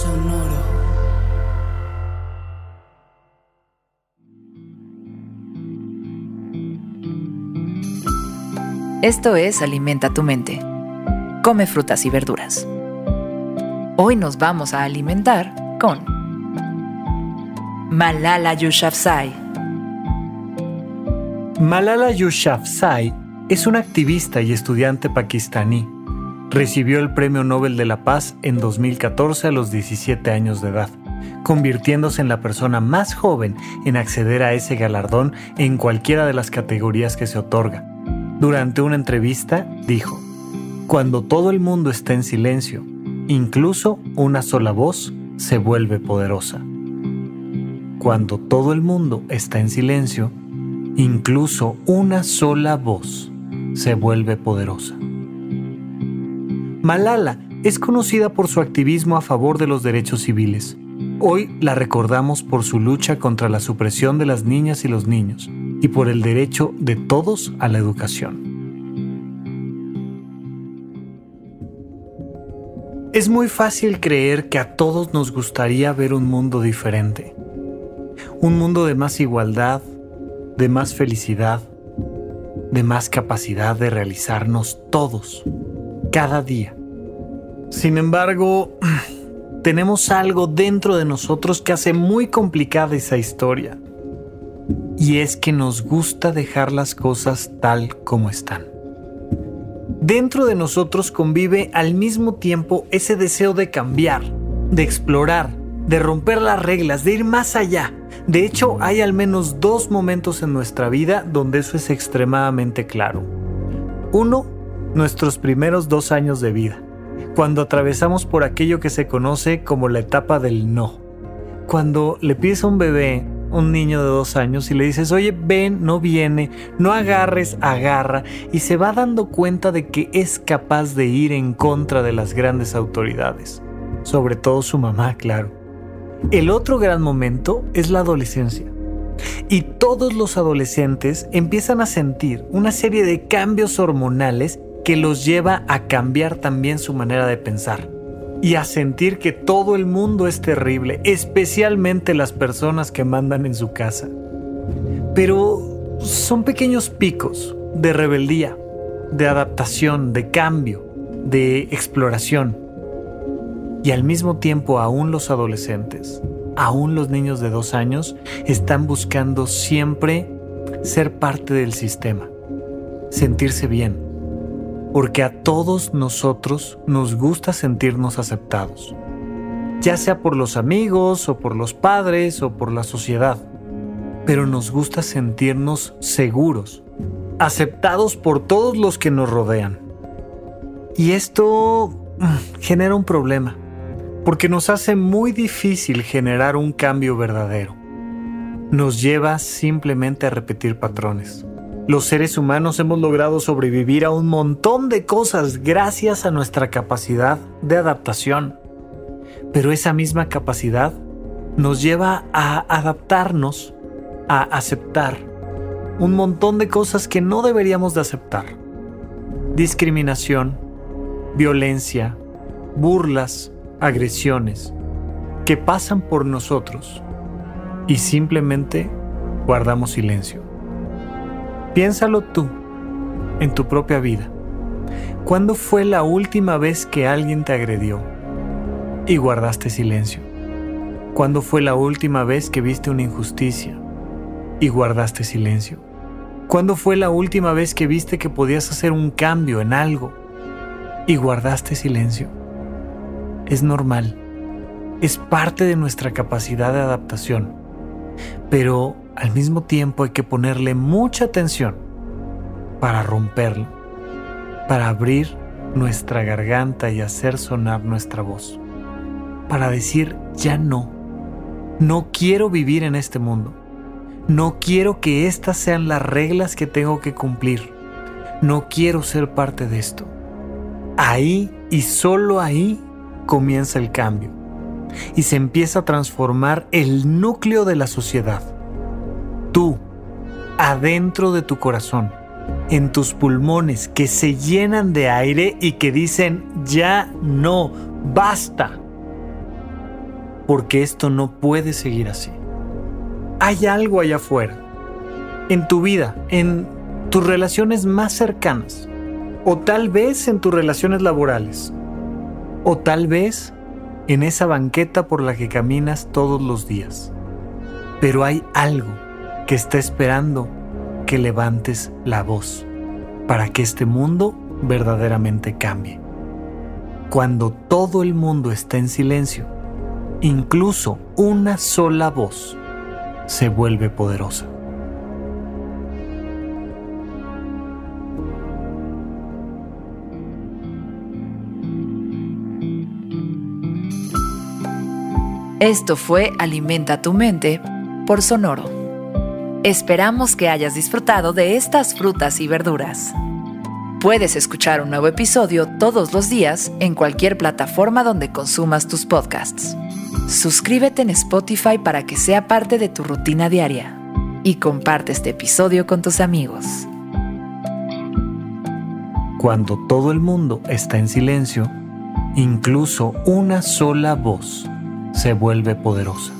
Sonoro. Esto es Alimenta tu mente. Come frutas y verduras. Hoy nos vamos a alimentar con Malala Yousafzai. Malala Yousafzai es una activista y estudiante pakistaní. Recibió el Premio Nobel de la Paz en 2014 a los 17 años de edad, convirtiéndose en la persona más joven en acceder a ese galardón en cualquiera de las categorías que se otorga. Durante una entrevista dijo, Cuando todo el mundo está en silencio, incluso una sola voz se vuelve poderosa. Cuando todo el mundo está en silencio, incluso una sola voz se vuelve poderosa. Malala es conocida por su activismo a favor de los derechos civiles. Hoy la recordamos por su lucha contra la supresión de las niñas y los niños y por el derecho de todos a la educación. Es muy fácil creer que a todos nos gustaría ver un mundo diferente. Un mundo de más igualdad, de más felicidad, de más capacidad de realizarnos todos, cada día. Sin embargo, tenemos algo dentro de nosotros que hace muy complicada esa historia. Y es que nos gusta dejar las cosas tal como están. Dentro de nosotros convive al mismo tiempo ese deseo de cambiar, de explorar, de romper las reglas, de ir más allá. De hecho, hay al menos dos momentos en nuestra vida donde eso es extremadamente claro. Uno, nuestros primeros dos años de vida, cuando atravesamos por aquello que se conoce como la etapa del no. Cuando le pides a un bebé un niño de dos años y le dices, oye, ven, no viene, no agarres, agarra, y se va dando cuenta de que es capaz de ir en contra de las grandes autoridades, sobre todo su mamá, claro. El otro gran momento es la adolescencia. Y todos los adolescentes empiezan a sentir una serie de cambios hormonales que los lleva a cambiar también su manera de pensar y a sentir que todo el mundo es terrible, especialmente las personas que mandan en su casa. Pero son pequeños picos de rebeldía, de adaptación, de cambio, de exploración. Y al mismo tiempo aún los adolescentes, aún los niños de dos años, están buscando siempre ser parte del sistema, sentirse bien porque a todos nosotros nos gusta sentirnos aceptados, ya sea por los amigos o por los padres o por la sociedad, pero nos gusta sentirnos seguros, aceptados por todos los que nos rodean. Y esto mm, genera un problema, porque nos hace muy difícil generar un cambio verdadero. Nos lleva simplemente a repetir patrones. Los seres humanos hemos logrado sobrevivir a un montón de cosas gracias a nuestra capacidad de adaptación. Pero esa misma capacidad nos lleva a adaptarnos, a aceptar un montón de cosas que no deberíamos de aceptar. Discriminación, violencia, burlas, agresiones, que pasan por nosotros y simplemente guardamos silencio. Piénsalo tú, en tu propia vida. ¿Cuándo fue la última vez que alguien te agredió y guardaste silencio? ¿Cuándo fue la última vez que viste una injusticia y guardaste silencio? ¿Cuándo fue la última vez que viste que podías hacer un cambio en algo y guardaste silencio? Es normal. Es parte de nuestra capacidad de adaptación. Pero al mismo tiempo hay que ponerle mucha atención para romperlo, para abrir nuestra garganta y hacer sonar nuestra voz. Para decir, ya no. No quiero vivir en este mundo. No quiero que estas sean las reglas que tengo que cumplir. No quiero ser parte de esto. Ahí y solo ahí comienza el cambio y se empieza a transformar el núcleo de la sociedad. Tú, adentro de tu corazón, en tus pulmones que se llenan de aire y que dicen, ya no, basta. Porque esto no puede seguir así. Hay algo allá afuera, en tu vida, en tus relaciones más cercanas, o tal vez en tus relaciones laborales, o tal vez en esa banqueta por la que caminas todos los días. Pero hay algo que está esperando que levantes la voz para que este mundo verdaderamente cambie. Cuando todo el mundo está en silencio, incluso una sola voz se vuelve poderosa. Esto fue Alimenta tu mente por Sonoro. Esperamos que hayas disfrutado de estas frutas y verduras. Puedes escuchar un nuevo episodio todos los días en cualquier plataforma donde consumas tus podcasts. Suscríbete en Spotify para que sea parte de tu rutina diaria y comparte este episodio con tus amigos. Cuando todo el mundo está en silencio, incluso una sola voz se vuelve poderosa.